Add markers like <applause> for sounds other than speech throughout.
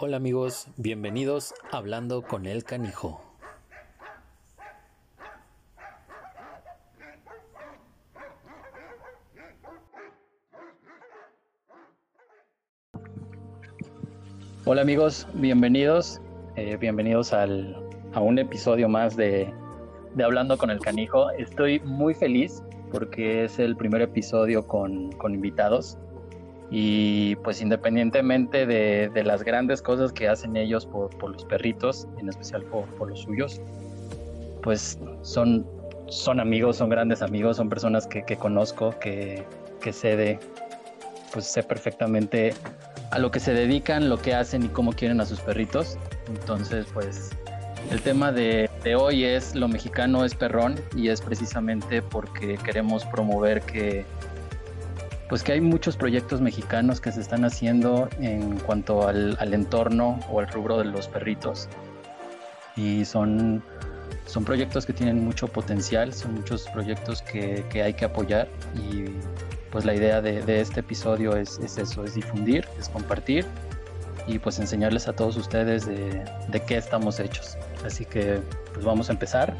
Hola amigos, bienvenidos a Hablando con el Canijo. Hola amigos, bienvenidos, eh, bienvenidos al, a un episodio más de, de Hablando con el Canijo. Estoy muy feliz porque es el primer episodio con, con invitados y pues independientemente de, de, las grandes cosas que hacen ellos por, por los perritos, en especial por, por, los suyos, pues son, son amigos, son grandes amigos, son personas que, que conozco, que, que sé de, pues sé perfectamente a lo que se dedican, lo que hacen y cómo quieren a sus perritos. Entonces, pues el tema de, de hoy es lo mexicano es perrón y es precisamente porque queremos promover que pues que hay muchos proyectos mexicanos que se están haciendo en cuanto al, al, entorno o al rubro de los perritos. Y son, son proyectos que tienen mucho potencial, son muchos proyectos que, que hay que apoyar. Y pues la idea de, de este episodio es, es, eso, es difundir, es compartir y pues enseñarles a todos ustedes de, de qué estamos hechos. Así que pues vamos a empezar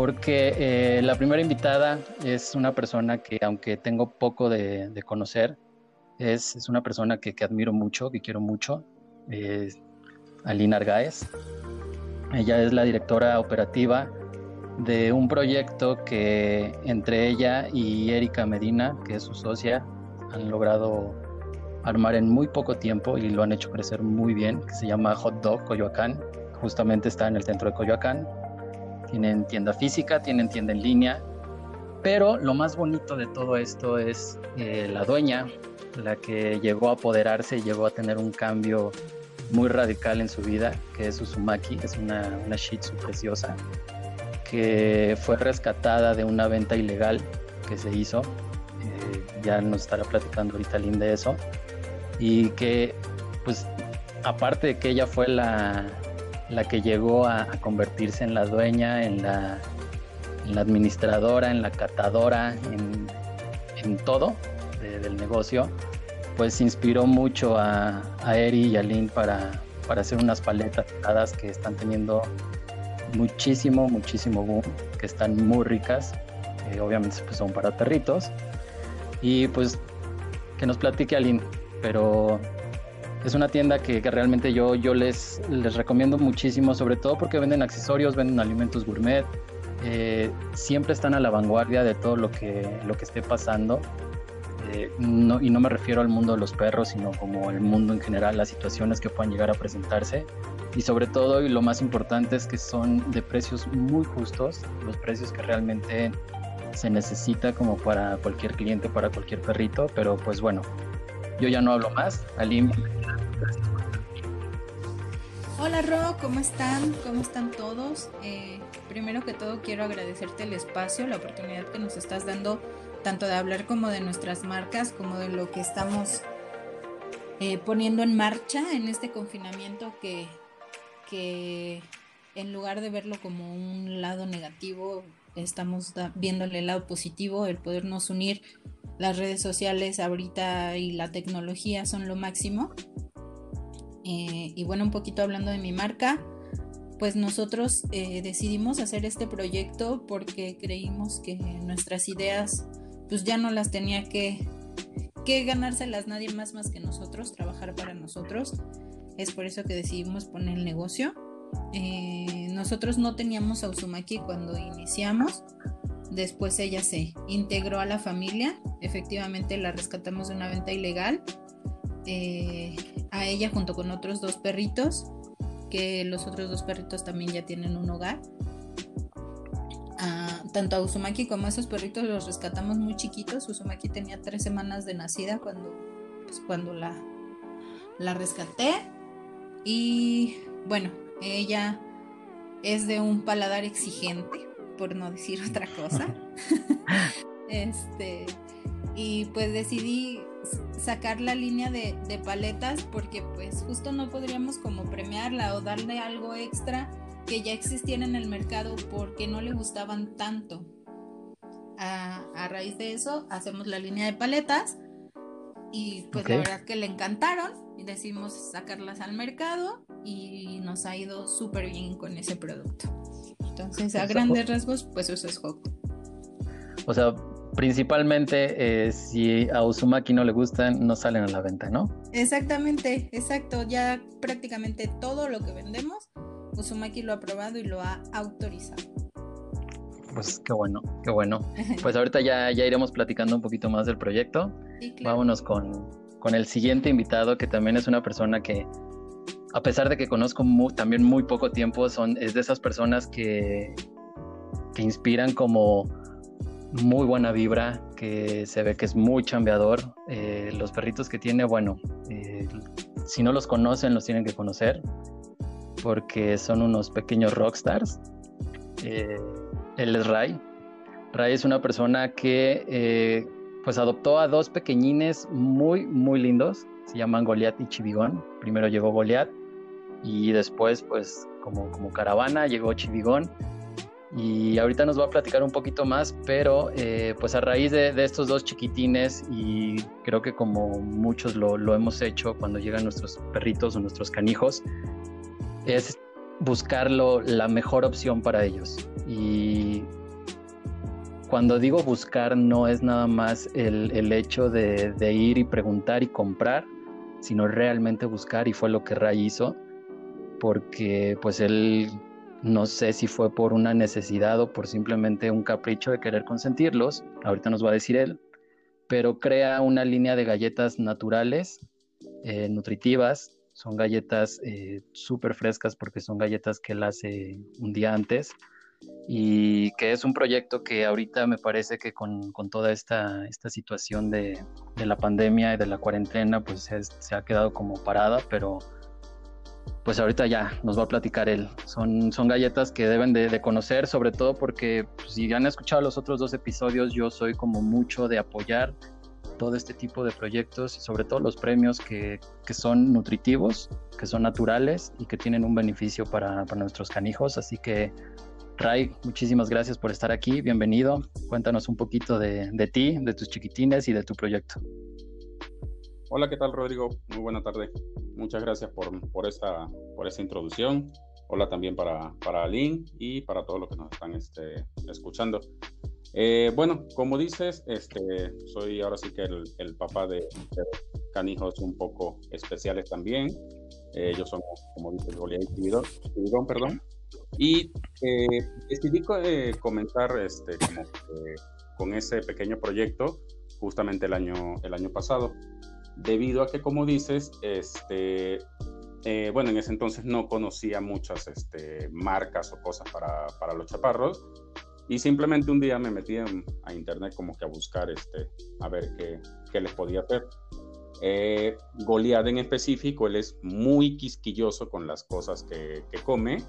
porque eh, la primera invitada es una persona que, aunque tengo poco de, conocer, es, una persona que, admiro mucho, que quiero mucho, es Alina Argaez. Ella es la directora operativa de un proyecto que entre ella y Erika Medina, que es su socia, han logrado armar en muy poco tiempo y lo han hecho crecer muy bien, que se llama Hot Dog Coyoacán. Justamente está en el centro de Coyoacán tienen tienda física, tienen tienda en línea, pero lo más bonito de todo esto es eh, la dueña, la que llegó a apoderarse, llegó a tener un cambio muy radical en su vida, que es Uzumaki, es una, una Shih Tzu preciosa, que fue rescatada de una venta ilegal que se hizo, eh, ya nos estará platicando ahorita Lynn de eso, y que pues aparte de que ella fue la, la que llegó a, convertirse en la dueña, en la, administradora, en la catadora, en, todo de, del negocio, pues inspiró mucho a, Eri y a Lynn para, para hacer unas paletas que están teniendo muchísimo, muchísimo boom, que están muy ricas, obviamente pues son para perritos, y pues que nos platique Aline, pero es una tienda que, realmente yo, yo les, les, recomiendo muchísimo, sobre todo porque venden accesorios, venden alimentos gourmet, eh, siempre están a la vanguardia de todo lo que, lo que esté pasando. Eh, no, y no me refiero al mundo de los perros, sino como el mundo en general, las situaciones que puedan llegar a presentarse. Y sobre todo, y lo más importante es que son de precios muy justos, los precios que realmente se necesita como para cualquier cliente, para cualquier perrito, pero pues bueno, yo ya no hablo más. Alim, Hola Ro, ¿cómo están? ¿Cómo están todos? Eh, primero que todo quiero agradecerte el espacio, la oportunidad que nos estás dando tanto de hablar como de nuestras marcas, como de lo que estamos eh, poniendo en marcha en este confinamiento que, que en lugar de verlo como un lado negativo, estamos viéndole el lado positivo, el podernos unir. Las redes sociales ahorita y la tecnología son lo máximo eh, y bueno, un poquito hablando de mi marca, pues nosotros eh, decidimos hacer este proyecto porque creímos que nuestras ideas pues ya no las tenía que, que ganárselas nadie más más que nosotros, trabajar para nosotros. Es por eso que decidimos poner el negocio. Eh, nosotros no teníamos a Uzumaki cuando iniciamos. Después ella se integró a la familia. Efectivamente la rescatamos de una venta ilegal. Eh, a ella junto con otros dos perritos, que los otros dos perritos también ya tienen un hogar. Uh, tanto a Uzumaki como a esos perritos los rescatamos muy chiquitos. Uzumaki tenía tres semanas de nacida cuando, pues, cuando la, la rescaté. Y bueno, ella es de un paladar exigente, por no decir <laughs> otra cosa. <laughs> este, y pues decidí sacar la línea de, de, paletas porque pues justo no podríamos como premiarla o darle algo extra que ya existiera en el mercado porque no le gustaban tanto. A, a raíz de eso hacemos la línea de paletas y pues la verdad que le encantaron y decidimos sacarlas al mercado y nos ha ido súper bien con ese producto. Entonces, a grandes rasgos, pues eso es Hawk. O sea, principalmente eh, si a Uzumaki no le gustan, no salen a la venta, ¿no? Exactamente, exacto. Ya prácticamente todo lo que vendemos, Uzumaki lo ha probado y lo ha autorizado. Pues qué bueno, qué bueno. <laughs> Pues ahorita ya, ya iremos platicando un poquito más del proyecto. Vámonos con, con, el siguiente invitado, que también es una persona que, a pesar de que conozco también muy poco tiempo, son, es de esas personas que, que inspiran como muy buena vibra, que se ve que es muy chambeador. Eh, los perritos que tiene, bueno, eh, si no los conocen, los tienen que conocer, porque son unos pequeños rockstars. Eh, él es Ray. Ray es una persona que pues adoptó a dos pequeñines muy, muy lindos. Se llaman Goliath y Chivigón. Primero llegó Goliath y después, pues como, como caravana, llegó Chivigón y ahorita nos va a platicar un poquito más, pero eh, pues a raíz de, estos dos chiquitines y creo que como muchos lo, lo, hemos hecho cuando llegan nuestros perritos o nuestros canijos, es buscarlo la mejor opción para ellos. Y cuando digo buscar no es nada más el, el hecho de, de, ir y preguntar y comprar, sino realmente buscar y fue lo que Ray hizo, porque pues él no sé si fue por una necesidad o por simplemente un capricho de querer consentirlos, ahorita nos va a decir él, pero crea una línea de galletas naturales, eh, nutritivas, son galletas eh, súper frescas porque son galletas que él hace un día antes y que es un proyecto que ahorita me parece que con, toda esta, esta situación de, la pandemia y de la cuarentena pues se ha quedado como parada, pero pues ahorita ya nos va a platicar él. Son, son galletas que deben de, conocer, sobre todo porque pues, si han escuchado los otros dos episodios, yo soy como mucho de apoyar todo este tipo de proyectos y sobre todo los premios que, que son nutritivos, que son naturales y que tienen un beneficio para, para nuestros canijos. Así que, Ray, muchísimas gracias por estar aquí. Bienvenido. Cuéntanos un poquito de, de ti, de tus chiquitines y de tu proyecto. Hola, ¿qué tal, Rodrigo? Muy buena tarde muchas gracias por, por, esa, por esa introducción. Hola también para, para Aline y para todos los que nos están este, escuchando. Eh, bueno, como dices, este, soy ahora sí que el, el papá de, canijos un poco especiales también. Eh, ellos son, como dices, Goliath y perdón. Y eh, decidí comenzar este, como, con ese pequeño proyecto justamente el año, el año pasado debido a que, como dices, este, eh, bueno, en ese entonces no conocía muchas este, marcas o cosas para, para, los chaparros y simplemente un día me metí a internet como que a buscar, este, a ver qué, qué les podía hacer. Eh, Goliath en específico, él es muy quisquilloso con las cosas que, que come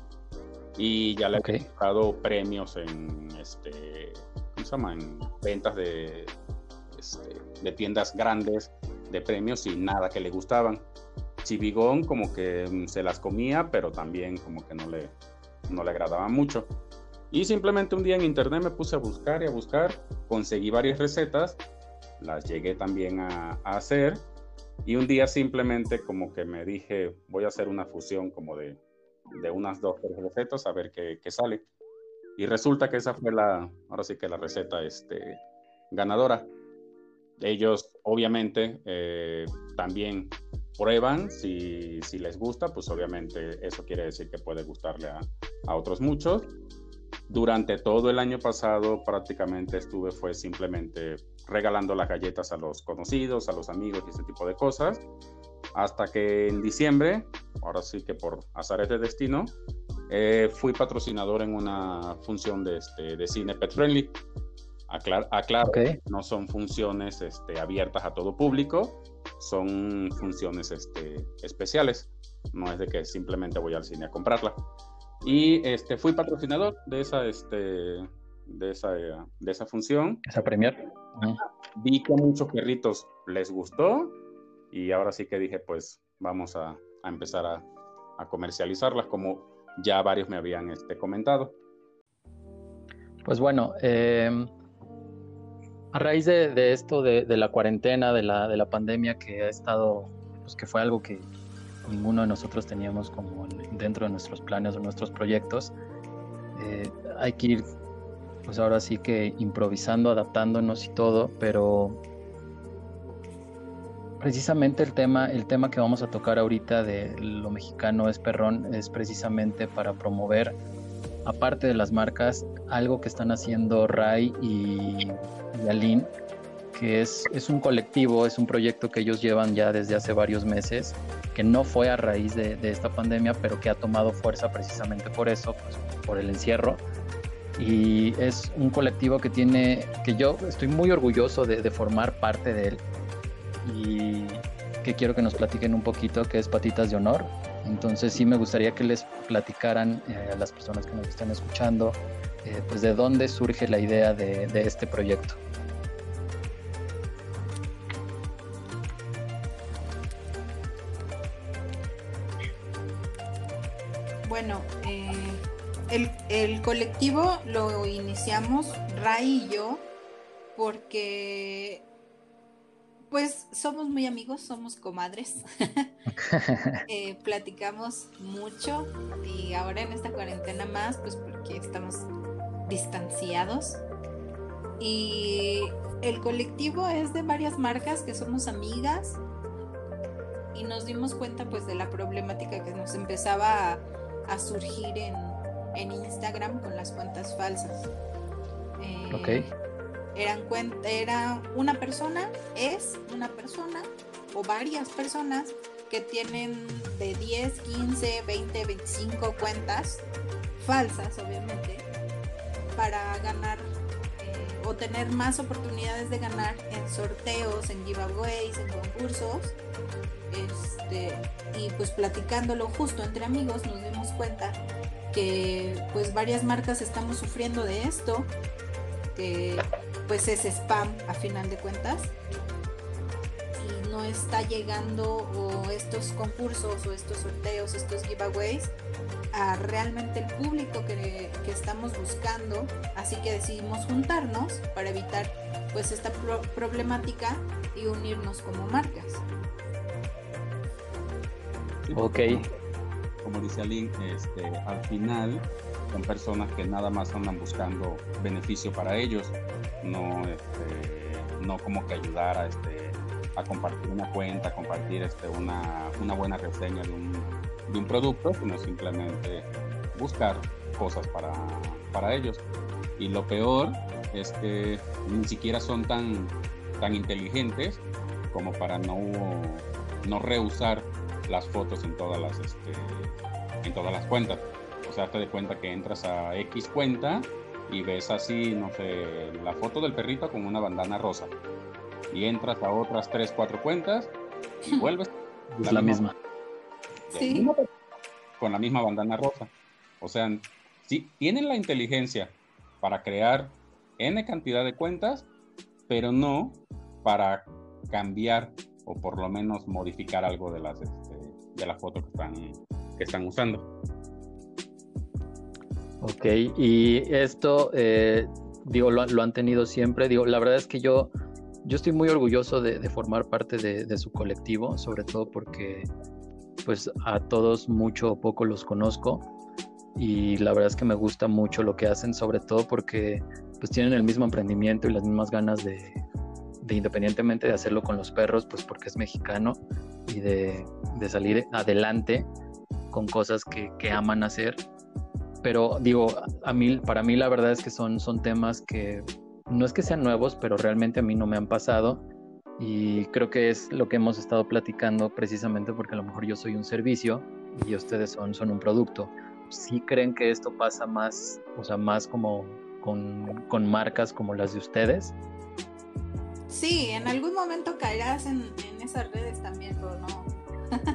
y ya le he dado premios en, este, ¿cómo se llama? En ventas de, este, de tiendas grandes de premios y nada que le gustaban. Chivigón como que mm, se las comía, pero también como que no le, no le agradaba mucho. Y simplemente un día en internet me puse a buscar y a buscar, conseguí varias recetas, las llegué también a, hacer y un día simplemente como que me dije, voy a hacer una fusión como de, de unas dos recetas a ver qué, qué, sale. Y resulta que esa fue la, ahora sí que la receta este, ganadora. Ellos obviamente eh, también prueban si, les gusta, pues obviamente eso quiere decir que puede gustarle a, a, otros muchos. Durante todo el año pasado prácticamente estuve fue simplemente regalando las galletas a los conocidos, a los amigos y ese tipo de cosas, hasta que en diciembre, ahora sí que por azares de destino, eh, fui patrocinador en una función de, este, de cine pet friendly aclaro, no son funciones este, abiertas a todo público, son funciones este, especiales. No es de que simplemente voy al cine a comprarla. Y este, fui patrocinador de esa, este, de esa, de esa función. Esa premier. Vi que a muchos perritos les gustó y ahora sí que dije, pues vamos a, a empezar a, a, comercializarlas como ya varios me habían este, comentado. Pues bueno, eh, a raíz de, esto, de, la cuarentena, de la, de la pandemia que ha estado, pues que fue algo que ninguno de nosotros teníamos como dentro de nuestros planes o nuestros proyectos, eh, hay que ir, pues ahora sí que improvisando, adaptándonos y todo, pero precisamente el tema, el tema que vamos a tocar ahorita de lo mexicano es perrón, es precisamente para promover, aparte de las marcas, algo que están haciendo Ray y, y Aline, que es, es un colectivo, es un proyecto que ellos llevan ya desde hace varios meses, que no fue a raíz de, esta pandemia, pero que ha tomado fuerza precisamente por eso, pues, por el encierro. Y es un colectivo que tiene, que yo estoy muy orgulloso de, de formar parte de él y que quiero que nos platiquen un poquito, que es Patitas de Honor. Entonces sí me gustaría que les platicaran eh, a las personas que nos están escuchando, eh, pues de dónde surge la idea de, este proyecto. Bueno, eh, el, el, colectivo lo iniciamos Ray y yo porque pues somos muy amigos, somos comadres. <laughs> Eh, platicamos mucho y ahora en esta cuarentena más, pues porque estamos distanciados. Y el colectivo es de varias marcas que somos amigas y nos dimos cuenta pues de la problemática que nos empezaba a, surgir en, Instagram con las cuentas falsas. Eh, ok eran era una persona, es una persona o varias personas que tienen de 10, 15, 20, 25 cuentas falsas, obviamente, para ganar eh, o tener más oportunidades de ganar en sorteos, en giveaways, en concursos. Este, y pues platicándolo justo entre amigos nos dimos cuenta que pues varias marcas estamos sufriendo de esto, que pues es spam a final de cuentas y no está llegando o estos concursos o estos sorteos, estos giveaways a realmente el público que, estamos buscando, así que decidimos juntarnos para evitar pues esta problemática y unirnos como marcas. Ok. Como dice Aline, este, al final son personas que nada más andan buscando beneficio para ellos, no, este, no como que ayudar a, este, a compartir una cuenta, compartir este, una, una buena reseña de un, de un, producto, sino simplemente buscar cosas para, para ellos. Y lo peor es que ni siquiera son tan, tan inteligentes como para no, no reusar las fotos en todas las, este, en todas las cuentas. O sea, te de cuenta que entras a X cuenta y ves así, no sé, la foto del perrito con una bandana rosa. Y entras a otras 3, 4 cuentas y <laughs> vuelves. Es la, misma. Sí. Con la misma bandana rosa. O sea, sí, tienen la inteligencia para crear N cantidad de cuentas, pero no para cambiar o por lo menos modificar algo de las este, de la foto que están, que están usando. Ok, y esto, eh, digo, lo, han tenido siempre. Digo, la verdad es que yo, yo estoy muy orgulloso de, formar parte de, su colectivo, sobre todo porque, pues, a todos mucho o poco los conozco. Y la verdad es que me gusta mucho lo que hacen, sobre todo porque, pues, tienen el mismo emprendimiento y las mismas ganas de, independientemente de hacerlo con los perros, pues, porque es mexicano y de, salir adelante con cosas que, que aman hacer pero digo, a mí, para mí la verdad es que son, son temas que no es que sean nuevos, pero realmente a mí no me han pasado y creo que es lo que hemos estado platicando precisamente porque a lo mejor yo soy un servicio y ustedes son, son un producto. ¿Sí creen que esto pasa más, o sea, más como con, con marcas como las de ustedes? Sí, en algún momento caerás en, en esas redes también, no,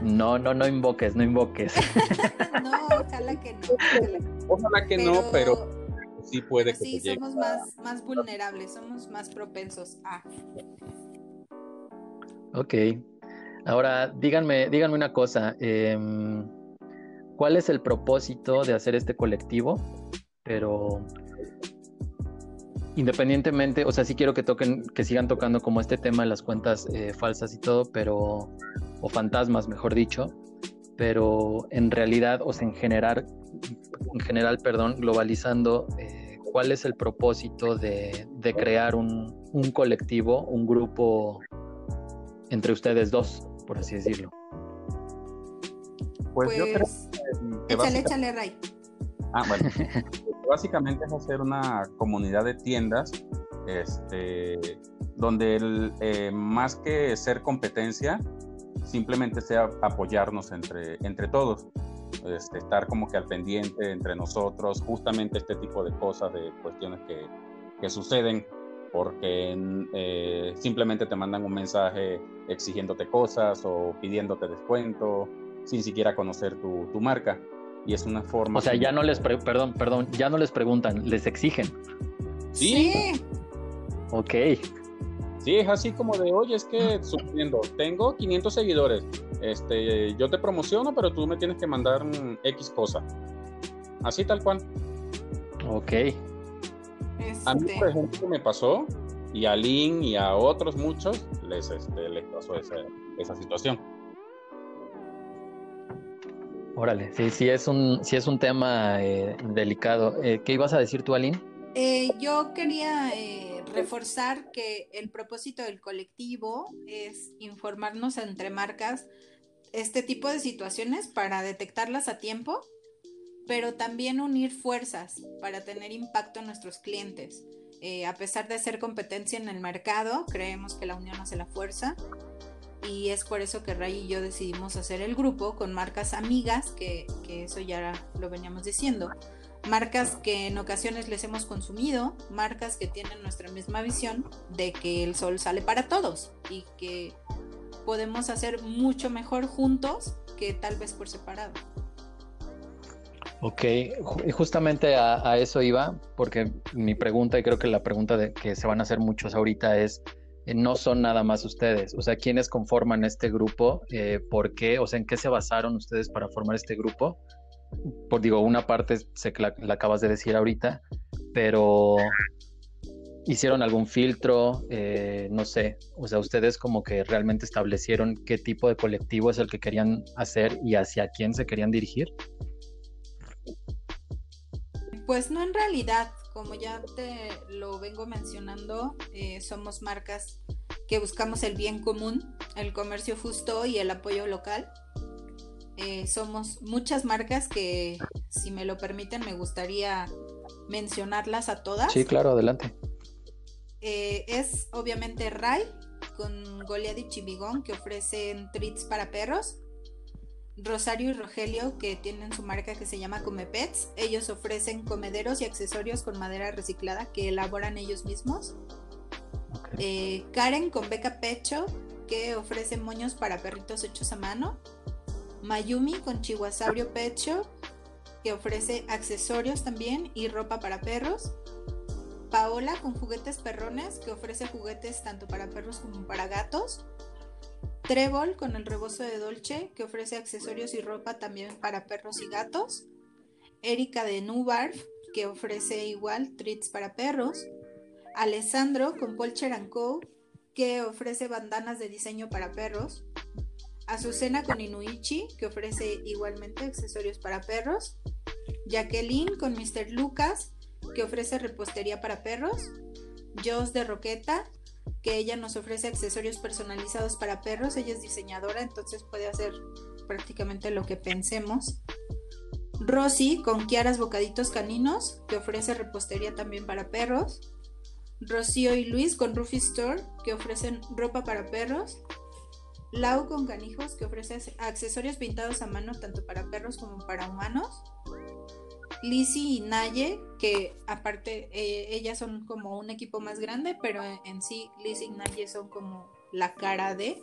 no, no, no invoques, no invoques. <laughs> no, ojalá que no. Ojalá, que no, pero sí puede que Sí, somos más, más vulnerables, somos más propensos a. Ok. Ahora, díganme, díganme una cosa. Em, ¿Cuál es el propósito de hacer este colectivo? Pero independientemente, o sea, sí quiero que toquen, que sigan tocando como este tema de las cuentas eh, falsas y todo, pero, o fantasmas, mejor dicho, pero en realidad, o sea, en general, en general, perdón, globalizando, eh, ¿cuál es el propósito de, crear un, colectivo, un grupo entre ustedes dos, por así decirlo? Pues, yo creo pues, que... Échale, échale, Ray. Ah, bueno. <laughs> básicamente es hacer una comunidad de tiendas este, donde eh, más que ser competencia, simplemente sea apoyarnos entre, entre todos. Este, estar como que al pendiente entre nosotros, justamente este tipo de cosas, de cuestiones que, que suceden, porque eh, simplemente te mandan un mensaje exigiéndote cosas o pidiéndote descuento, sin siquiera conocer tu, tu marca y es una forma. O sea, ya no les, perdón, perdón, ya no les preguntan, les exigen. Sí. Ok. Sí, es así como de, oye, es que suponiendo, tengo 500 seguidores, este, yo te promociono, pero tú me tienes que mandar X cosa. Así tal cual. Ok. A mí, por este. ejemplo, me pasó, y a Lynn y a otros muchos les, este, les pasó esa situación. Órale, sí, sí es un, sí es un tema eh, delicado. Eh, ¿Qué ibas a decir tú, Aline? Eh, yo quería reforzar que el propósito del colectivo es informarnos entre marcas este tipo de situaciones para detectarlas a tiempo, pero también unir fuerzas para tener impacto en nuestros clientes. a pesar de ser competencia en el mercado, creemos que la unión hace la fuerza y es por eso que Ray y yo decidimos hacer el grupo con marcas amigas, que, eso ya lo veníamos diciendo, marcas que en ocasiones les hemos consumido, marcas que tienen nuestra misma visión de que el sol sale para todos y que podemos hacer mucho mejor juntos que tal vez por separado. Ok, justamente a, a, eso iba, porque mi pregunta, y creo que la pregunta de que se van a hacer muchos ahorita es, eh, no son nada más ustedes. O sea, ¿quiénes conforman este grupo? Eh, ¿Por qué? O sea, ¿en qué se basaron ustedes para formar este grupo? Por digo, una parte sé que la, acabas de decir ahorita, pero hicieron algún filtro, eh, no sé, o sea, ustedes como que realmente establecieron qué tipo de colectivo es el que querían hacer y hacia quién se querían dirigir. Pues no en realidad, como ya te lo vengo mencionando, eh, somos marcas que buscamos el bien común, el comercio justo y el apoyo local. Eh, somos muchas marcas que, si me lo permiten, me gustaría mencionarlas a todas. Sí, claro, adelante. Eh, es obviamente Rai con Goliath y Chibigón que ofrecen treats para perros. Rosario y Rogelio, que tienen su marca que se llama Come Pets. Ellos ofrecen comederos y accesorios con madera reciclada que elaboran ellos mismos. Eh, Karen con Beca Pecho, que ofrece moños para perritos hechos a mano. Mayumi con Chihuasaurio Pecho, que ofrece accesorios también y ropa para perros. Paola con juguetes perrones, que ofrece juguetes tanto para perros como para gatos. Trébol con el rebozo de Dolce, que ofrece accesorios y ropa también para perros y gatos. Erika de Nubarf, que ofrece igual treats para perros. Alessandro con Polcher Co, que ofrece bandanas de diseño para perros. Azucena con Inuichi, que ofrece igualmente accesorios para perros. Jacqueline con Mr. Lucas, que ofrece repostería para perros. Joss de Roqueta, que ella nos ofrece accesorios personalizados para perros. Ella es diseñadora, entonces puede hacer prácticamente lo que pensemos. Rosy con Kiaras Bocaditos Caninos, que ofrece repostería también para perros. Rocío y Luis con Ruffy Store, que ofrecen ropa para perros. Lau con Canijos, que ofrece accesorios pintados a mano tanto para perros como para humanos. Lizzie y Naye, que aparte eh, ellas son como un equipo más grande, pero en, sí Lizzie y Naye son como la cara de.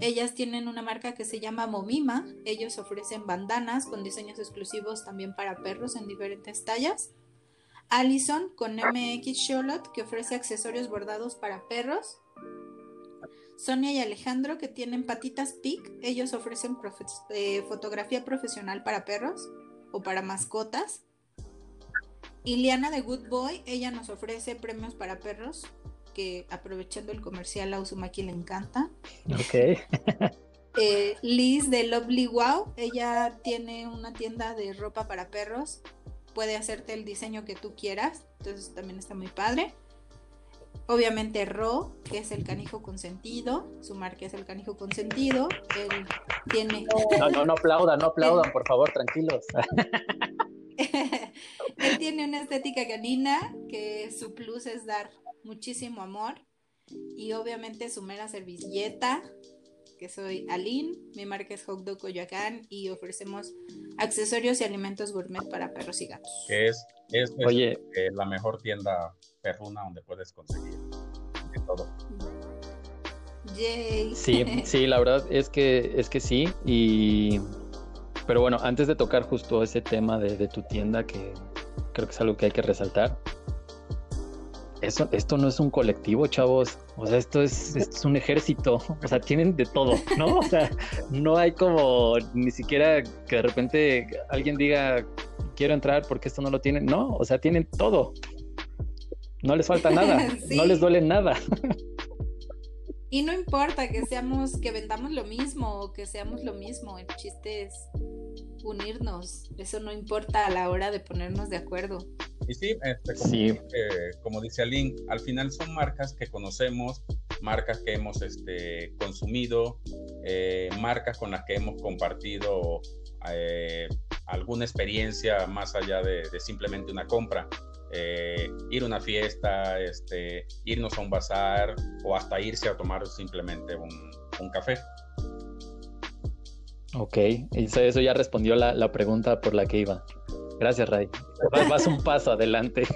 Ellas tienen una marca que se llama Momima. Ellos ofrecen bandanas con diseños exclusivos también para perros en diferentes tallas. Allison con MX Charlotte que ofrece accesorios bordados para perros. Sonia y Alejandro que tienen patitas PIC. Ellos ofrecen eh, fotografía profesional para perros o para mascotas. Iliana de Good Boy, ella nos ofrece premios para perros, que aprovechando el comercial a Uzumaki le encanta. Ok. <laughs> Eh, Liz de Lovely Wow, ella tiene una tienda de ropa para perros, puede hacerte el diseño que tú quieras, entonces también está muy padre. Obviamente Ro, que es el canijo consentido, su marca es el canijo consentido, él tiene... No, no, no aplaudan, no aplaudan, por favor, tranquilos. <laughs> él tiene una estética canina que su plus es dar muchísimo amor y obviamente su mera servilleta que soy Aline, mi marca es Hogdo Coyoacán y ofrecemos accesorios y alimentos gourmet para perros y gatos. Que es, es Oye. Eh, la mejor tienda perruna donde puedes conseguir de todo. Yay. Sí, <laughs> sí, la verdad es que es que sí y pero bueno, antes de tocar justo ese tema de, de tu tienda que creo que es algo que hay que resaltar, esto no es un colectivo, chavos. O sea, esto es, es, un ejército. O sea, tienen de todo, ¿no? O sea, no hay como ni siquiera que de repente alguien diga, quiero entrar porque esto no lo tienen. No, o sea, tienen todo. No les falta nada. <laughs> No les duele nada. Y no importa que seamos, que vendamos lo mismo o que seamos lo mismo. El chiste es unirnos. Eso no importa a la hora de ponernos de acuerdo. Y sí, este, como, sí. como dice Aline, al final son marcas que conocemos, marcas que hemos este, consumido, eh, marcas con las que hemos compartido eh, alguna experiencia más allá de, simplemente una compra. Eh, ir a una fiesta, este, irnos a un bazar o hasta irse a tomar simplemente un, un café. Ok, eso, ya respondió la, la, pregunta por la que iba. Gracias, Ray. Vas, un paso adelante.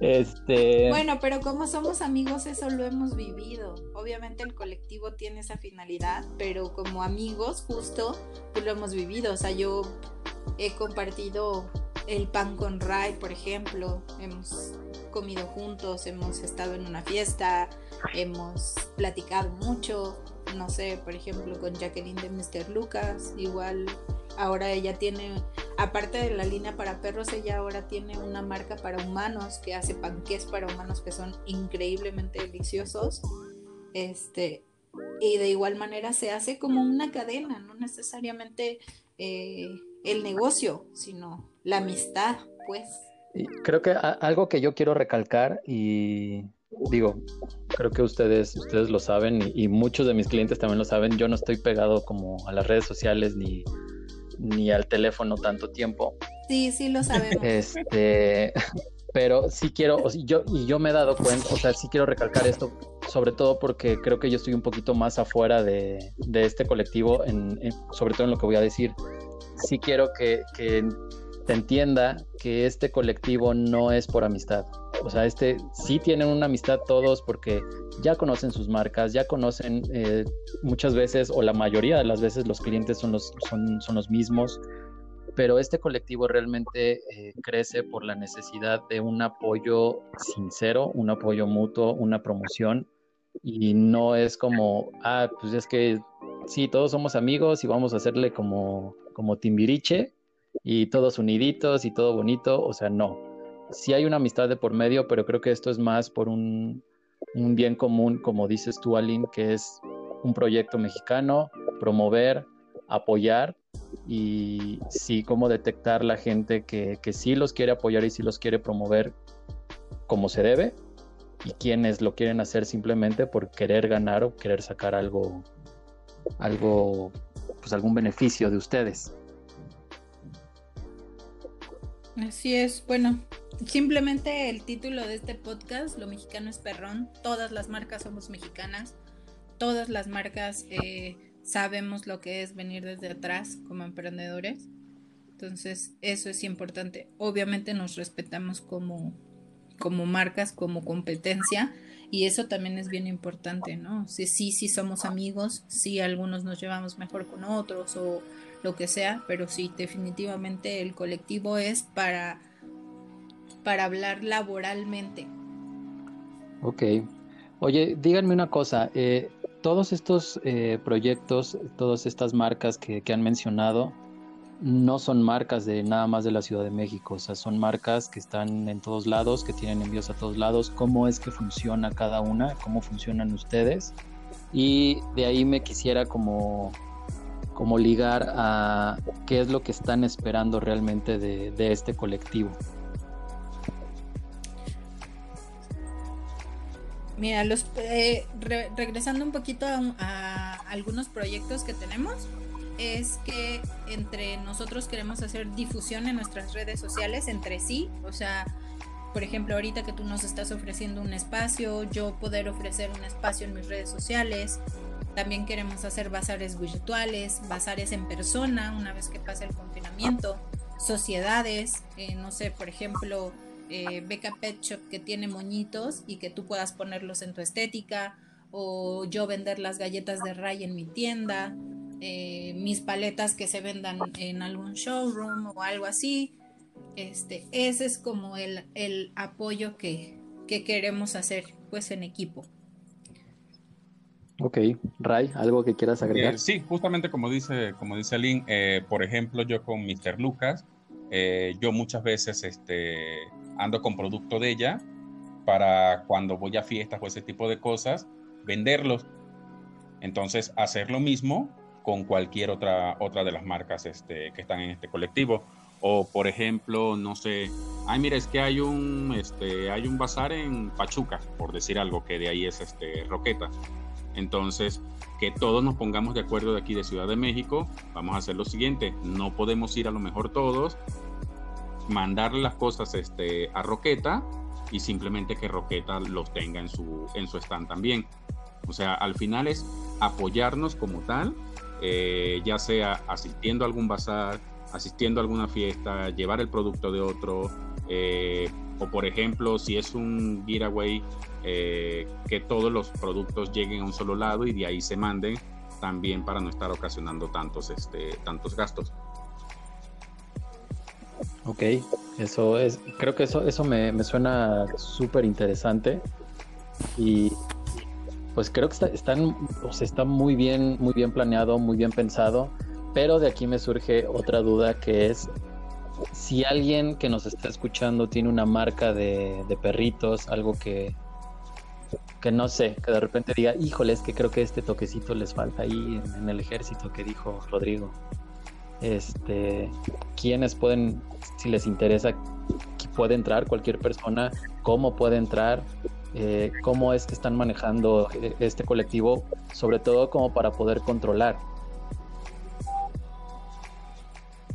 este... Bueno, pero como somos amigos, eso lo hemos vivido. Obviamente el colectivo tiene esa finalidad, pero como amigos, justo, pues lo hemos vivido. O sea, yo he compartido el pan con Ray, por ejemplo. Hemos comido juntos, hemos estado en una fiesta, hemos platicado mucho no sé, por ejemplo, con Jacqueline de Mr. Lucas, igual ahora ella tiene, aparte de la línea para perros, ella ahora tiene una marca para humanos que hace panqués para humanos que son increíblemente deliciosos. Este, y de igual manera se hace como una cadena, no necesariamente eh, el negocio, sino la amistad, pues. Creo que algo que yo quiero recalcar y digo, creo que ustedes, ustedes lo saben y, muchos de mis clientes también lo saben, yo no estoy pegado como a las redes sociales ni, ni al teléfono tanto tiempo. Sí, sí lo sabemos. Este, <laughs> pero sí quiero, o yo, y yo me he dado cuenta, o sea, sí quiero recalcar esto, sobre todo porque creo que yo estoy un poquito más afuera de, de este colectivo, en, sobre todo en lo que voy a decir. Sí quiero que, que te entienda que este colectivo no es por amistad. O sea, este sí tienen una amistad todos porque ya conocen sus marcas, ya conocen eh, muchas veces o la mayoría de las veces los clientes son los, son, son los mismos, pero este colectivo realmente eh, crece por la necesidad de un apoyo sincero, un apoyo mutuo, una promoción y no es como, ah, pues es que sí, todos somos amigos y vamos a hacerle como, como timbiriche y todos uniditos y todo bonito, o sea, no. Sí hay una amistad de por medio, pero creo que esto es más por un, bien común, como dices tú, Aline, que es un proyecto mexicano, promover, apoyar y sí cómo detectar la gente que, que sí los quiere apoyar y sí los quiere promover como se debe y quienes lo quieren hacer simplemente por querer ganar o querer sacar algo, algo, pues algún beneficio de ustedes. Así es, bueno, simplemente el título de este podcast, Lo mexicano es perrón, todas las marcas somos mexicanas, todas las marcas eh, sabemos lo que es venir desde atrás como emprendedores, entonces eso es importante, obviamente nos respetamos como, como marcas, como competencia, y eso también es bien importante, ¿no? Sí, sí, sí somos amigos, sí algunos nos llevamos mejor con otros o lo que sea, pero sí, definitivamente el colectivo es para, para hablar laboralmente. Ok. Oye, díganme una cosa, eh, todos estos eh, proyectos, todas estas marcas que, han mencionado, no son marcas de nada más de la Ciudad de México, o sea, son marcas que están en todos lados, que tienen envíos a todos lados, cómo es que funciona cada una, cómo funcionan ustedes. Y de ahí me quisiera como, como ligar a qué es lo que están esperando realmente de, este colectivo. Mira, los, eh, regresando un poquito a algunos proyectos que tenemos, es que entre nosotros queremos hacer difusión en nuestras redes sociales entre sí, o sea, por ejemplo, ahorita que tú nos estás ofreciendo un espacio, yo poder ofrecer un espacio en mis redes sociales. También queremos hacer bazares virtuales, bazares en persona una vez que pase el confinamiento, sociedades, eh, no sé, por ejemplo, eh, Beca Pet Shop que tiene moñitos y que tú puedas ponerlos en tu estética, o yo vender las galletas de Ray en mi tienda, eh, mis paletas que se vendan en algún showroom o algo así. Este, ese es como el, el apoyo que, que, queremos hacer pues en equipo. Ok, Ray, ¿algo que quieras agregar? Eh, sí, justamente como dice, como dice Lynn, eh, por ejemplo, yo con Mr. Lucas, yo muchas veces este, ando con producto de ella para cuando voy a fiestas o ese tipo de cosas, venderlos. Entonces, hacer lo mismo con cualquier otra, otra de las marcas este, que están en este colectivo. O por ejemplo, no sé, ay mira, es que hay un, este, hay un bazar en Pachuca, por decir algo, que de ahí es este, Roqueta. Entonces, que todos nos pongamos de acuerdo de aquí de Ciudad de México, vamos a hacer lo siguiente, no podemos ir a lo mejor todos, mandarle las cosas este, a Roqueta y simplemente que Roqueta los tenga en su, en su stand también. O sea, al final es apoyarnos como tal eh, ya sea asistiendo a algún bazar, asistiendo a alguna fiesta, llevar el producto de otro, eh, o por ejemplo, si es un giveaway, eh, que todos los productos lleguen a un solo lado y de ahí se manden también para no estar ocasionando tantos, este, tantos gastos. Ok, eso es, creo que eso, eso me, me suena súper interesante y pues creo que está, están, está muy bien, muy bien planeado, muy bien pensado, pero de aquí me surge otra duda que es si alguien que nos está escuchando tiene una marca de, perritos, algo que, que no sé, que de repente diga, híjole, es que creo que este toquecito les falta ahí en, el ejército que dijo Rodrigo. Este, ¿quiénes pueden, si les interesa, puede entrar cualquier persona? ¿Cómo puede entrar? Eh, cómo es que están manejando eh, este colectivo, sobre todo como para poder controlar.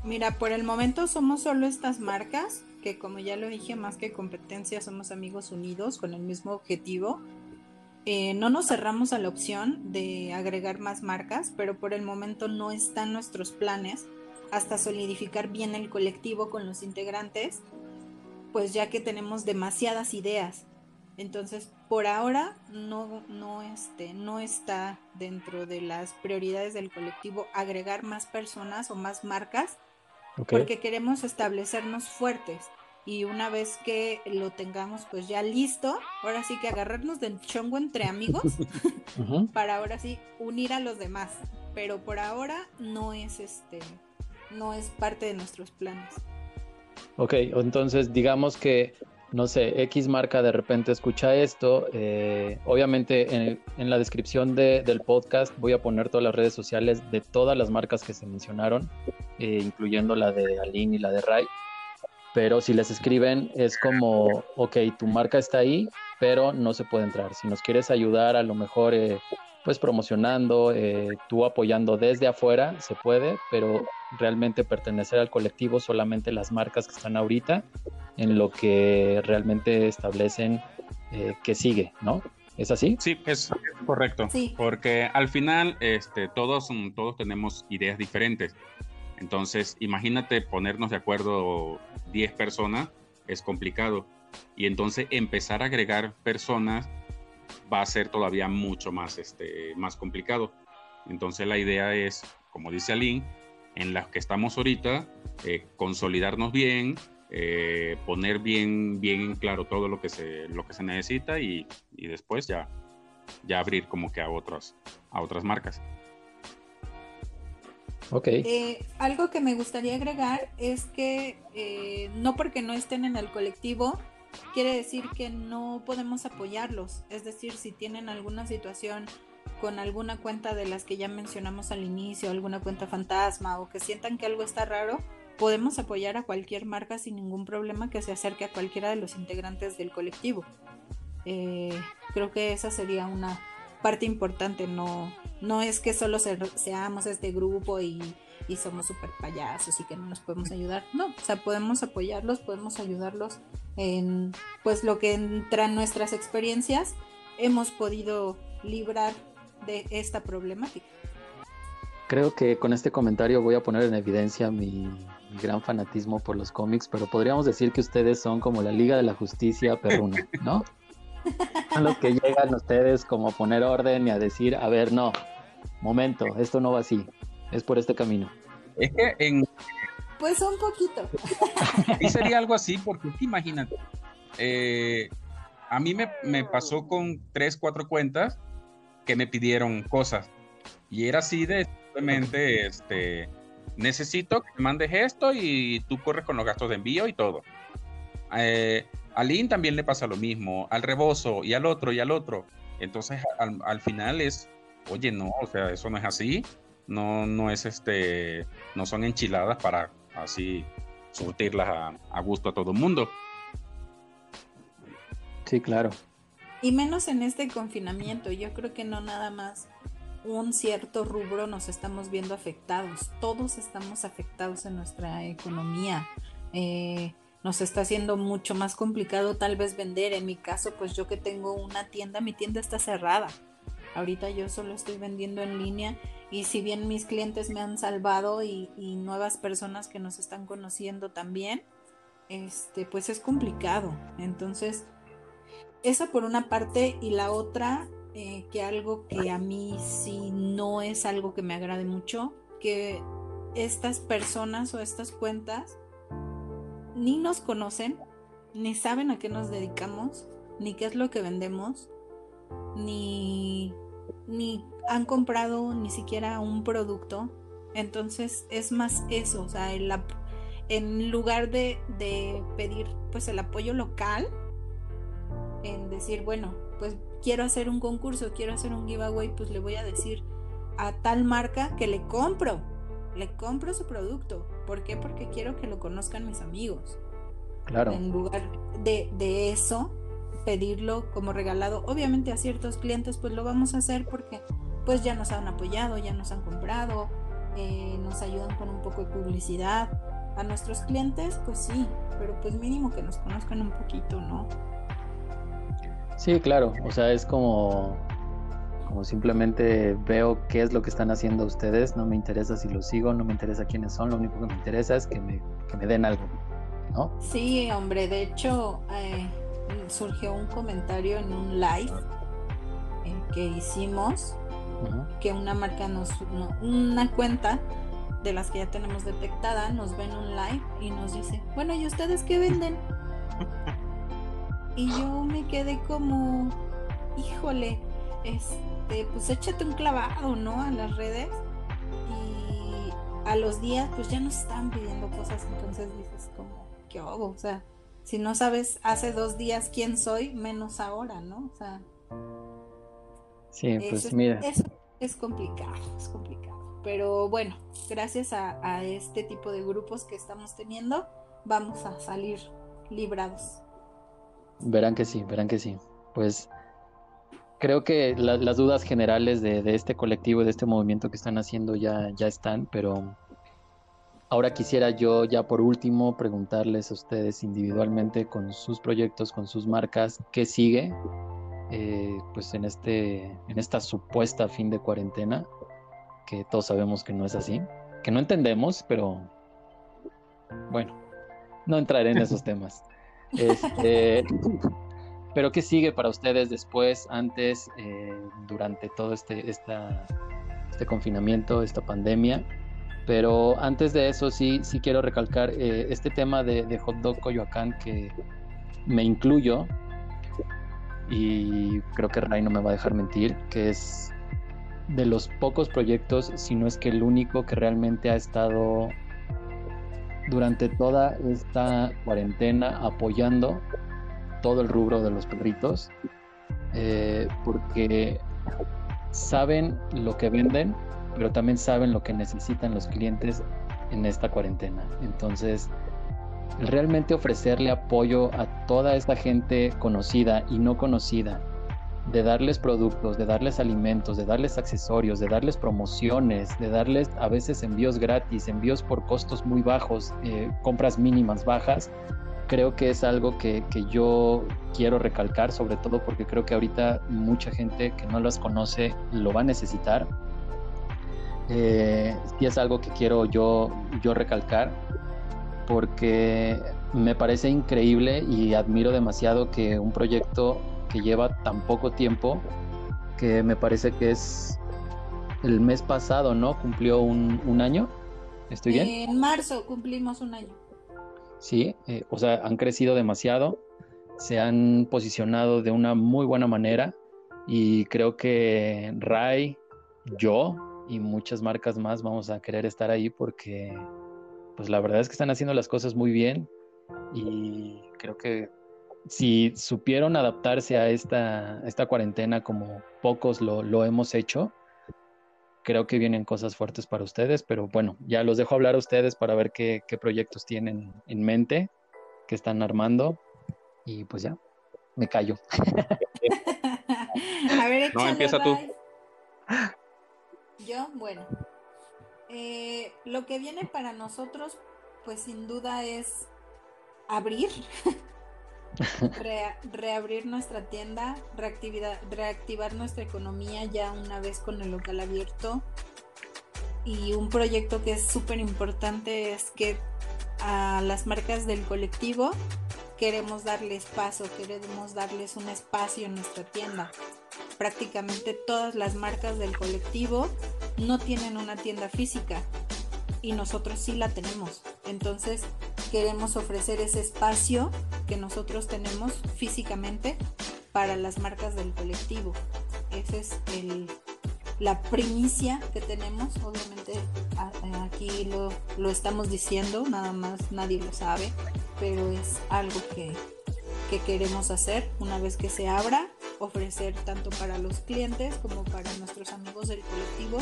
Mira, por el momento somos solo estas marcas, que como ya lo dije, más que competencia, somos amigos unidos con el mismo objetivo. Eh, no nos cerramos a la opción de agregar más marcas, pero por el momento no están nuestros planes hasta solidificar bien el colectivo con los integrantes, pues ya que tenemos demasiadas ideas entonces, por ahora no, no, este, no está dentro de las prioridades del colectivo agregar más personas o más marcas, porque queremos establecernos fuertes. Y una vez que lo tengamos pues ya listo, ahora sí que agarrarnos del chongo entre amigos <laughs> para ahora sí unir a los demás. Pero por ahora no es este, no es parte de nuestros planes. Ok, entonces digamos que no sé, X marca de repente escucha esto, eh, obviamente en, la descripción del podcast voy a poner todas las redes sociales de todas las marcas que se mencionaron, eh, incluyendo la de Aline y la de Ray. Pero si les escriben es como, ok, tu marca está ahí, pero no se puede entrar. Si nos quieres ayudar, a lo mejor eh, pues promocionando, tú apoyando desde afuera, se puede, pero realmente pertenecer al colectivo solamente las marcas que están ahorita en lo que realmente establecen eh, que sigue, ¿no? ¿Es así? Sí, es correcto. Porque al final este, todos, todos tenemos ideas diferentes. Entonces, imagínate ponernos de acuerdo 10 personas, es complicado. Y entonces empezar a agregar personas va a ser todavía mucho más, este, más complicado. Entonces la idea es, como dice Aline, en las que estamos ahorita, eh, consolidarnos bien, eh, poner bien, bien claro todo lo que se, lo que se necesita y, y, después ya, ya abrir como que a, otras a otras marcas. Ok. Eh, algo que me gustaría agregar es que eh, no porque no estén en el colectivo, quiere decir que no podemos apoyarlos. Es decir, si tienen alguna situación con alguna cuenta de las que ya mencionamos al inicio, alguna cuenta fantasma o que sientan que algo está raro, podemos apoyar a cualquier marca sin ningún problema que se acerque a cualquiera de los integrantes del colectivo. Eh, creo que esa sería una parte importante, no, no es que solo seamos este grupo y, y somos súper payasos y que no nos podemos ayudar, no, o sea, podemos apoyarlos, podemos ayudarlos en pues lo que entra en nuestras experiencias hemos podido librar de esta problemática. Creo que con este comentario voy a poner en evidencia mi, gran fanatismo por los cómics, pero podríamos decir que ustedes son como la Liga de la Justicia perruna, ¿no? Son los que llegan ustedes como a poner orden y a decir, a ver, no, momento, esto no va así, es por este camino. Es que en... Pues un poquito. Y sería algo así, porque imagínate, eh, a mí me, me pasó con tres, cuatro cuentas que me pidieron cosas. Y era así de simplemente, este, necesito que me mandes esto y tú corres con los gastos de envío y todo. Eh, a Lin también le pasa lo mismo, al rebozo y al otro y al otro. Entonces al, final es, oye, no, o sea, eso no es así. No, no es este, no son enchiladas para así surtirlas a, a gusto a todo el mundo. Sí, claro. Y menos en este confinamiento, yo creo que no nada más un cierto rubro nos estamos viendo afectados, todos estamos afectados en nuestra economía. Eh, nos está haciendo mucho más complicado tal vez vender. En mi caso, pues yo que tengo una tienda, mi tienda está cerrada. Ahorita yo solo estoy vendiendo en línea y si bien mis clientes me han salvado y, nuevas personas que nos están conociendo también, este, pues es complicado. Entonces, esa por una parte y la otra, eh, que algo que a mí sí no es algo que me agrade mucho, que estas personas o estas cuentas ni nos conocen, ni saben a qué nos dedicamos, ni qué es lo que vendemos, ni, ni han comprado ni siquiera un producto. Entonces es más eso, o sea, en lugar de, de pedir pues el apoyo local, en decir, bueno, pues quiero hacer un concurso, quiero hacer un giveaway, pues le voy a decir a tal marca que le compro, le compro su producto. ¿Por qué? Porque quiero que lo conozcan mis amigos. Claro. En lugar de, de eso, pedirlo como regalado, obviamente a ciertos clientes, pues lo vamos a hacer porque pues ya nos han apoyado, ya nos han comprado, eh, nos ayudan con un poco de publicidad. A nuestros clientes, pues sí, pero pues mínimo que nos conozcan un poquito, ¿no? Sí, claro, o sea, es como, como simplemente veo qué es lo que están haciendo ustedes, no me interesa si los sigo, no me interesa quiénes son, lo único que me interesa es que me, que me den algo, ¿no? Sí, hombre, de hecho eh, surgió un comentario en un live eh, que hicimos, que una marca nos, una cuenta de las que ya tenemos detectada, nos ven un live y nos dice, bueno, ¿y ustedes qué venden? Y yo me quedé como, híjole, este, pues échate un clavado, ¿no? A las redes. Y a los días, pues ya nos están pidiendo cosas, entonces dices como, ¿qué hago? O sea, si no sabes hace dos días quién soy, menos ahora, ¿no? O sea. Sí, pues mira. Eso es complicado, es complicado. Pero bueno, gracias a, a este tipo de grupos que estamos teniendo, vamos a salir librados. Verán que sí, verán que sí. Pues creo que las dudas generales de, este colectivo, de este movimiento que están haciendo ya, ya están, pero ahora quisiera yo ya por último preguntarles a ustedes individualmente con sus proyectos, con sus marcas, ¿qué sigue? Eh, pues en, este, en esta supuesta fin de cuarentena, que todos sabemos que no es así, que no entendemos, pero bueno, no entraré en esos <laughs> temas. Este, pero ¿qué sigue para ustedes después, antes, eh, durante todo este, este confinamiento, esta pandemia? Pero antes de eso sí, sí quiero recalcar eh, este tema de, de, Hot Dog Coyoacán que me incluyo y creo que Ray no me va a dejar mentir, que es de los pocos proyectos, si no es que el único que realmente ha estado durante toda esta cuarentena apoyando todo el rubro de los perritos, eh, porque saben lo que venden, pero también saben lo que necesitan los clientes en esta cuarentena. Entonces, realmente ofrecerle apoyo a toda esta gente conocida y no conocida, de darles productos, de darles alimentos, de darles accesorios, de darles promociones, de darles a veces envíos gratis, envíos por costos muy bajos, eh, compras mínimas bajas, creo que es algo que, yo quiero recalcar, sobre todo porque creo que ahorita mucha gente que no las conoce lo va a necesitar. Eh, y es algo que quiero yo, yo recalcar porque me parece increíble y admiro demasiado que un proyecto que lleva tan poco tiempo, que me parece que es el mes pasado, ¿no? Cumplió un, año. ¿Estoy bien? En marzo cumplimos un año. Sí, eh, o sea, han crecido demasiado, se han posicionado de una muy buena manera y creo que Rai, yo y muchas marcas más vamos a querer estar ahí porque pues la verdad es que están haciendo las cosas muy bien y creo que si supieron adaptarse a esta, esta cuarentena como pocos lo, hemos hecho, creo que vienen cosas fuertes para ustedes, pero bueno, ya los dejo hablar a ustedes para ver qué, proyectos tienen en mente, qué están armando y pues ya, me callo. <laughs> a ver, no, empieza tú. Yo, bueno, eh, lo que viene para nosotros, pues sin duda es abrir <laughs> reabrir nuestra tienda, reactivar nuestra economía ya una vez con el local abierto. Y un proyecto que es súper importante es que a las marcas del colectivo queremos darles paso, queremos darles un espacio en nuestra tienda. Prácticamente todas las marcas del colectivo no tienen una tienda física y nosotros sí la tenemos. Entonces queremos ofrecer ese espacio que nosotros tenemos físicamente para las marcas del colectivo. Esa es la primicia que tenemos. Obviamente aquí lo, estamos diciendo, nada más nadie lo sabe, pero es algo que, que queremos hacer una vez que se abra, ofrecer tanto para los clientes como para nuestros amigos del colectivo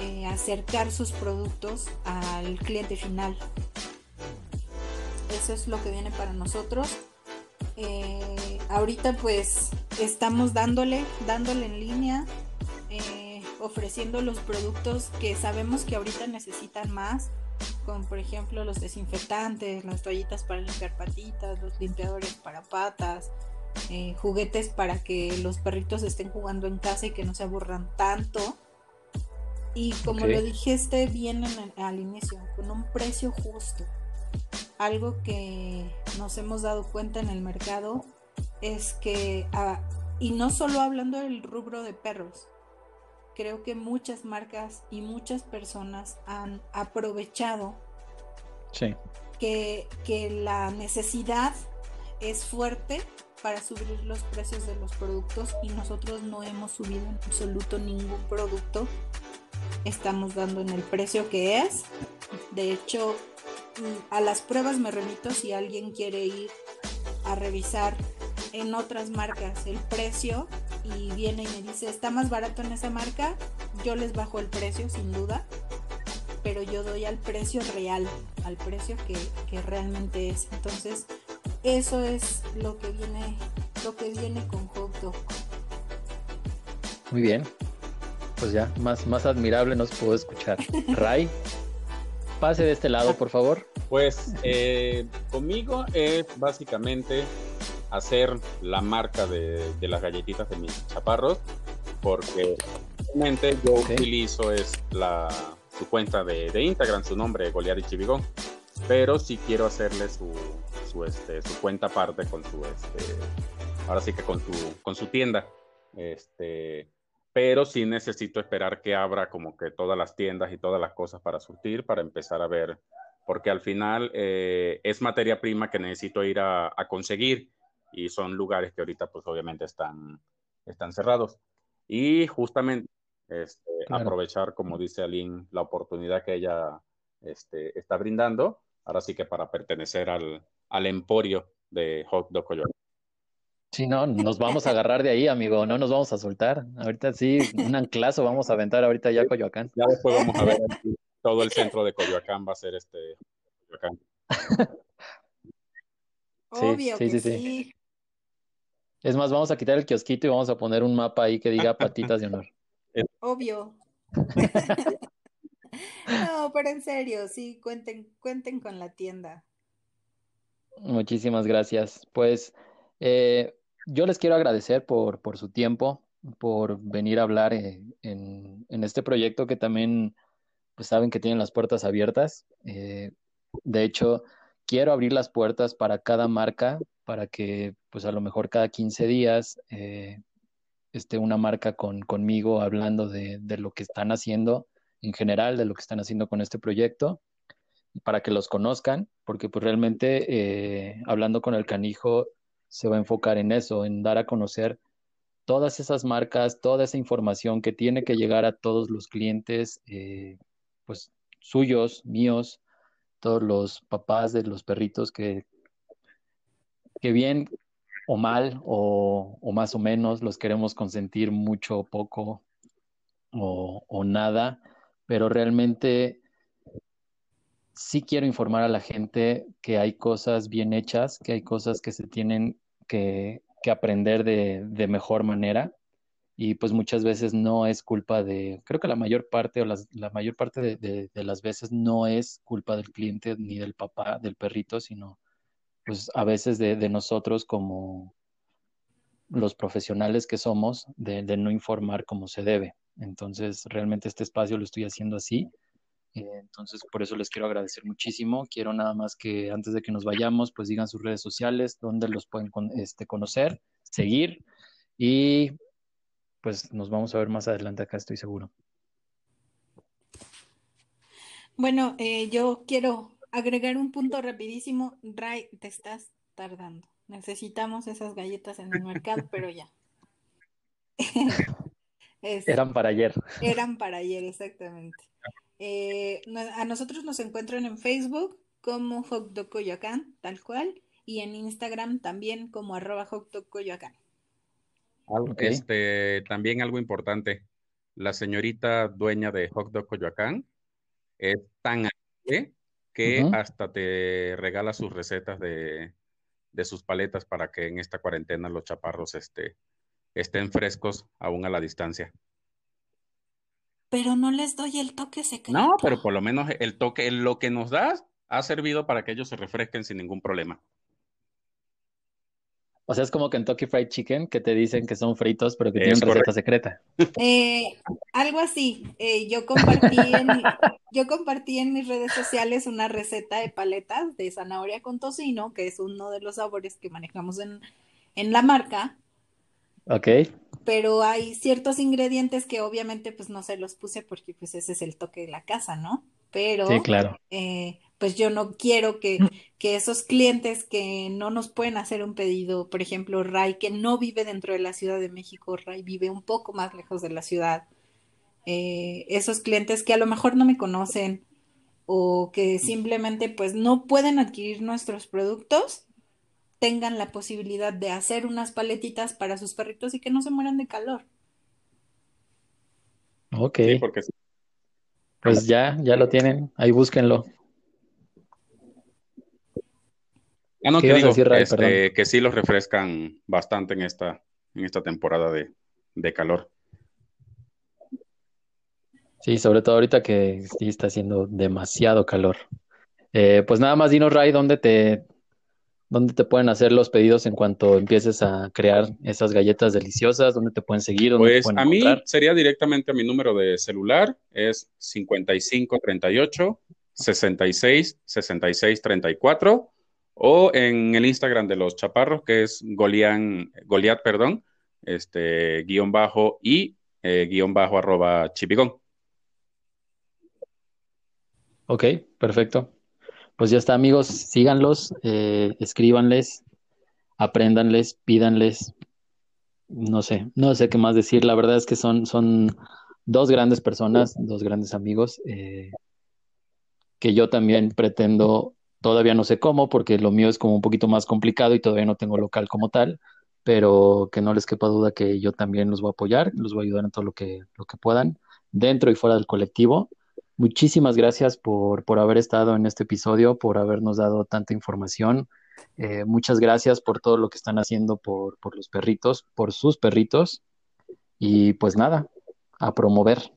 eh, acercar sus productos al cliente final eso es lo que viene para nosotros. Eh, ahorita pues estamos dándole, dándole en línea, eh, ofreciendo los productos que sabemos que ahorita necesitan más, como por ejemplo los desinfectantes, las toallitas para limpiar patitas, los limpiadores para patas, eh, juguetes para que los perritos estén jugando en casa y que no se aburran tanto. Y como lo dijiste bien al inicio, con un precio justo algo que nos hemos dado cuenta en el mercado es que, ah, y no solo hablando del rubro de perros, creo que muchas marcas y muchas personas han aprovechado que, que la necesidad es fuerte para subir los precios de los productos y nosotros no hemos subido en absoluto ningún producto. Estamos dando en el precio que es. De hecho, a las pruebas me remito si alguien quiere ir a revisar en otras marcas el precio y viene y me dice está más barato en esa marca, yo les bajo el precio sin duda, pero yo doy al precio real, al precio que, realmente es. Entonces, eso es lo que viene, lo que viene con Hot Muy bien. Pues ya, más, más admirable nos puedo escuchar. <laughs> Ray, Pase de este lado, por favor. Pues eh, conmigo es básicamente hacer la marca de, las galletitas de mis chaparros, porque realmente yo utilizo es la, su cuenta de, Instagram, su nombre, Goliar y Chivigón, pero sí quiero hacerle su, su, este, su cuenta aparte con su, este, ahora sí que con su, con su tienda. Este, pero sí necesito esperar que abra como que todas las tiendas y todas las cosas para surtir, para empezar a ver, porque al final eh, es materia prima que necesito ir a, conseguir y son lugares que ahorita pues obviamente están, están cerrados. Y justamente este, aprovechar, como dice Aline, la oportunidad que ella este, está brindando, ahora sí que para pertenecer al, al emporio de Hot Dog Coyoacán. Sí, no, nos vamos a agarrar de ahí, amigo, no nos vamos a soltar. Ahorita sí, un anclazo vamos a aventar ahorita ya a Coyoacán. Ya después vamos a ver todo el centro de Coyoacán va a ser este Coyoacán. <laughs> Obvio sí, sí, sí, Es más, vamos a quitar el kiosquito y vamos a poner un mapa ahí que diga patitas de honor. <laughs> Obvio. <laughs> no, pero en serio, sí, cuenten, cuenten con la tienda. Muchísimas gracias. Pues eh, yo les quiero agradecer por, por su tiempo, por venir a hablar eh, en, en, este proyecto que también pues saben que tienen las puertas abiertas. Eh, de hecho, quiero abrir las puertas para cada marca, para que pues a lo mejor cada 15 días eh, esté una marca con, conmigo hablando de, de, lo que están haciendo en general, de lo que están haciendo con este proyecto, para que los conozcan, porque pues realmente hablando con el canijo se va a enfocar en eso, en dar a conocer todas esas marcas, toda esa información que tiene que llegar a todos los clientes, eh, pues suyos, míos, todos los papás de los perritos que, que bien o mal o, más o menos los queremos consentir mucho o poco o nada, pero realmente sí quiero informar a la gente que hay cosas bien hechas, que hay cosas que se tienen que, aprender de, mejor manera y pues muchas veces no es culpa de, creo que la mayor parte o la mayor parte de, de, de, las veces no es culpa del cliente ni del papá del perrito, sino pues a veces de, nosotros como los profesionales que somos de, no informar como se debe. Entonces realmente este espacio lo estoy haciendo así. Eh, entonces por eso les quiero agradecer muchísimo. Quiero nada más que antes de que nos vayamos pues digan sus redes sociales, donde los pueden este, conocer, seguir y pues nos vamos a ver más adelante acá, estoy seguro. Bueno, eh, yo quiero agregar un punto rapidísimo. Ray, te estás tardando. Necesitamos esas galletas en el mercado, <laughs> pero ya. <laughs> <laughs> es, eran para ayer. Eran para ayer, exactamente. Eh, a nosotros nos encuentran en Facebook como Hot Coyoacán, tal cual, y en Instagram también como arroba Hot Coyoacán. Este, también algo importante, la señorita dueña de Hot Dog Coyoacán es tan que hasta te regala sus recetas de, de, sus paletas para que en esta cuarentena los chaparros este, estén frescos aún a la distancia. Pero no les doy el toque secreto. No, pero por lo menos el toque, lo que nos das ha servido para que ellos se refresquen sin ningún problema. O sea, es como Kentucky Fried Chicken, que te dicen que son fritos, pero que tienen receta secreta. Eh, algo así. Eh, yo, compartí en, yo compartí en mis redes sociales una receta de paletas de zanahoria con tocino, que es uno de los sabores que manejamos en, en la marca. Ok. Pero hay ciertos ingredientes que obviamente pues no se los puse porque pues ese es el toque de la casa, ¿no? Pero sí, claro. Eh, pues yo no quiero que, que, esos clientes que no nos pueden hacer un pedido, por ejemplo, Ray, que no vive dentro de la Ciudad de México, Ray vive un poco más lejos de la ciudad, eh, esos clientes que a lo mejor no me conocen o que simplemente pues no pueden adquirir nuestros productos, tengan la posibilidad de hacer unas paletitas para sus perritos y que no se mueran de calor. Ok. porque... Pues ya, ya lo tienen, ahí búsquenlo. Ah, no, te digo este, que sí los refrescan bastante en esta, en esta temporada de, de calor. Sí, sobre todo ahorita que sí está haciendo demasiado calor. Eh, pues nada más dinos, Ray, ¿dónde te, dónde te pueden hacer los pedidos en cuanto empieces a crear esas galletas deliciosas, dónde te pueden seguir. Dónde pues a mí sería directamente a mi número de celular, es 5538 66 66 34 o en el Instagram de los chaparros, que es Golian, Goliat, perdón, este, guion bajo y eh, guion bajo arroba chipigón. Ok, perfecto. Pues ya está, amigos, síganlos, eh, escríbanles, apréndanles, pídanles, no sé, no sé qué más decir. La verdad es que son, son dos grandes personas, dos grandes amigos, eh, que yo también pretendo, todavía no sé cómo, porque lo mío es como un poquito más complicado y todavía no tengo local como tal, pero que no les quepa duda que yo también los voy a apoyar, los voy a ayudar en todo lo que, lo que puedan, dentro y fuera del colectivo. Muchísimas gracias por, por haber estado en este episodio, por habernos dado tanta información. Eh, muchas gracias por todo lo que están haciendo por, por los perritos, por sus perritos. Y pues nada, a promover.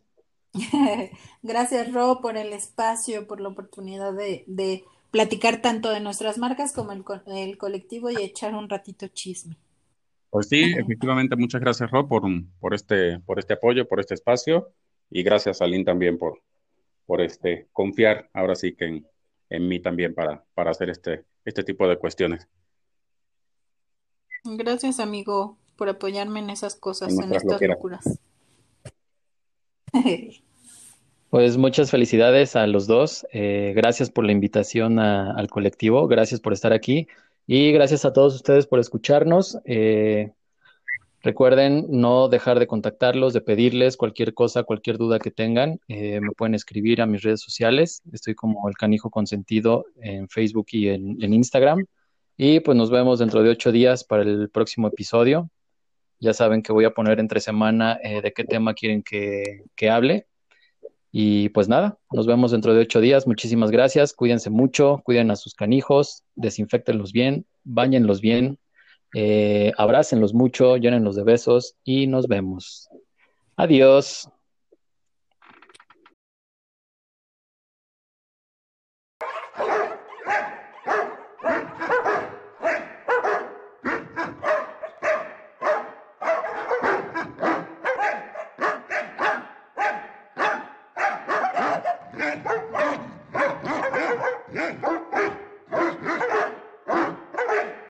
<laughs> Gracias, Ro, por el espacio, por la oportunidad de, de platicar tanto de nuestras marcas como el, el, colectivo y echar un ratito chisme. Pues sí, efectivamente, muchas gracias, Ro, por, por, este, por este apoyo, por este espacio y gracias a Lynn también por, por este, confiar ahora sí que en, en mí también para, para hacer este, este tipo de cuestiones. Gracias, amigo, por apoyarme en esas cosas, en, en estas locuras. <laughs> Pues muchas felicidades a los dos. Eh, gracias por la invitación a, al colectivo. Gracias por estar aquí. Y gracias a todos ustedes por escucharnos. Eh, recuerden no dejar de contactarlos, de pedirles cualquier cosa, cualquier duda que tengan. Eh, me pueden escribir a mis redes sociales. Estoy como el canijo consentido en Facebook y en, Instagram. Y pues nos vemos dentro de ocho días para el próximo episodio. Ya saben que voy a poner entre semana eh, de qué tema quieren que, que, hable. Y pues nada, nos vemos dentro de ocho días. Muchísimas gracias. Cuídense mucho, cuiden a sus canijos, desinfectenlos bien, bañenlos bien, eh, abrácenlos mucho, llénenlos de besos y nos vemos. Adiós.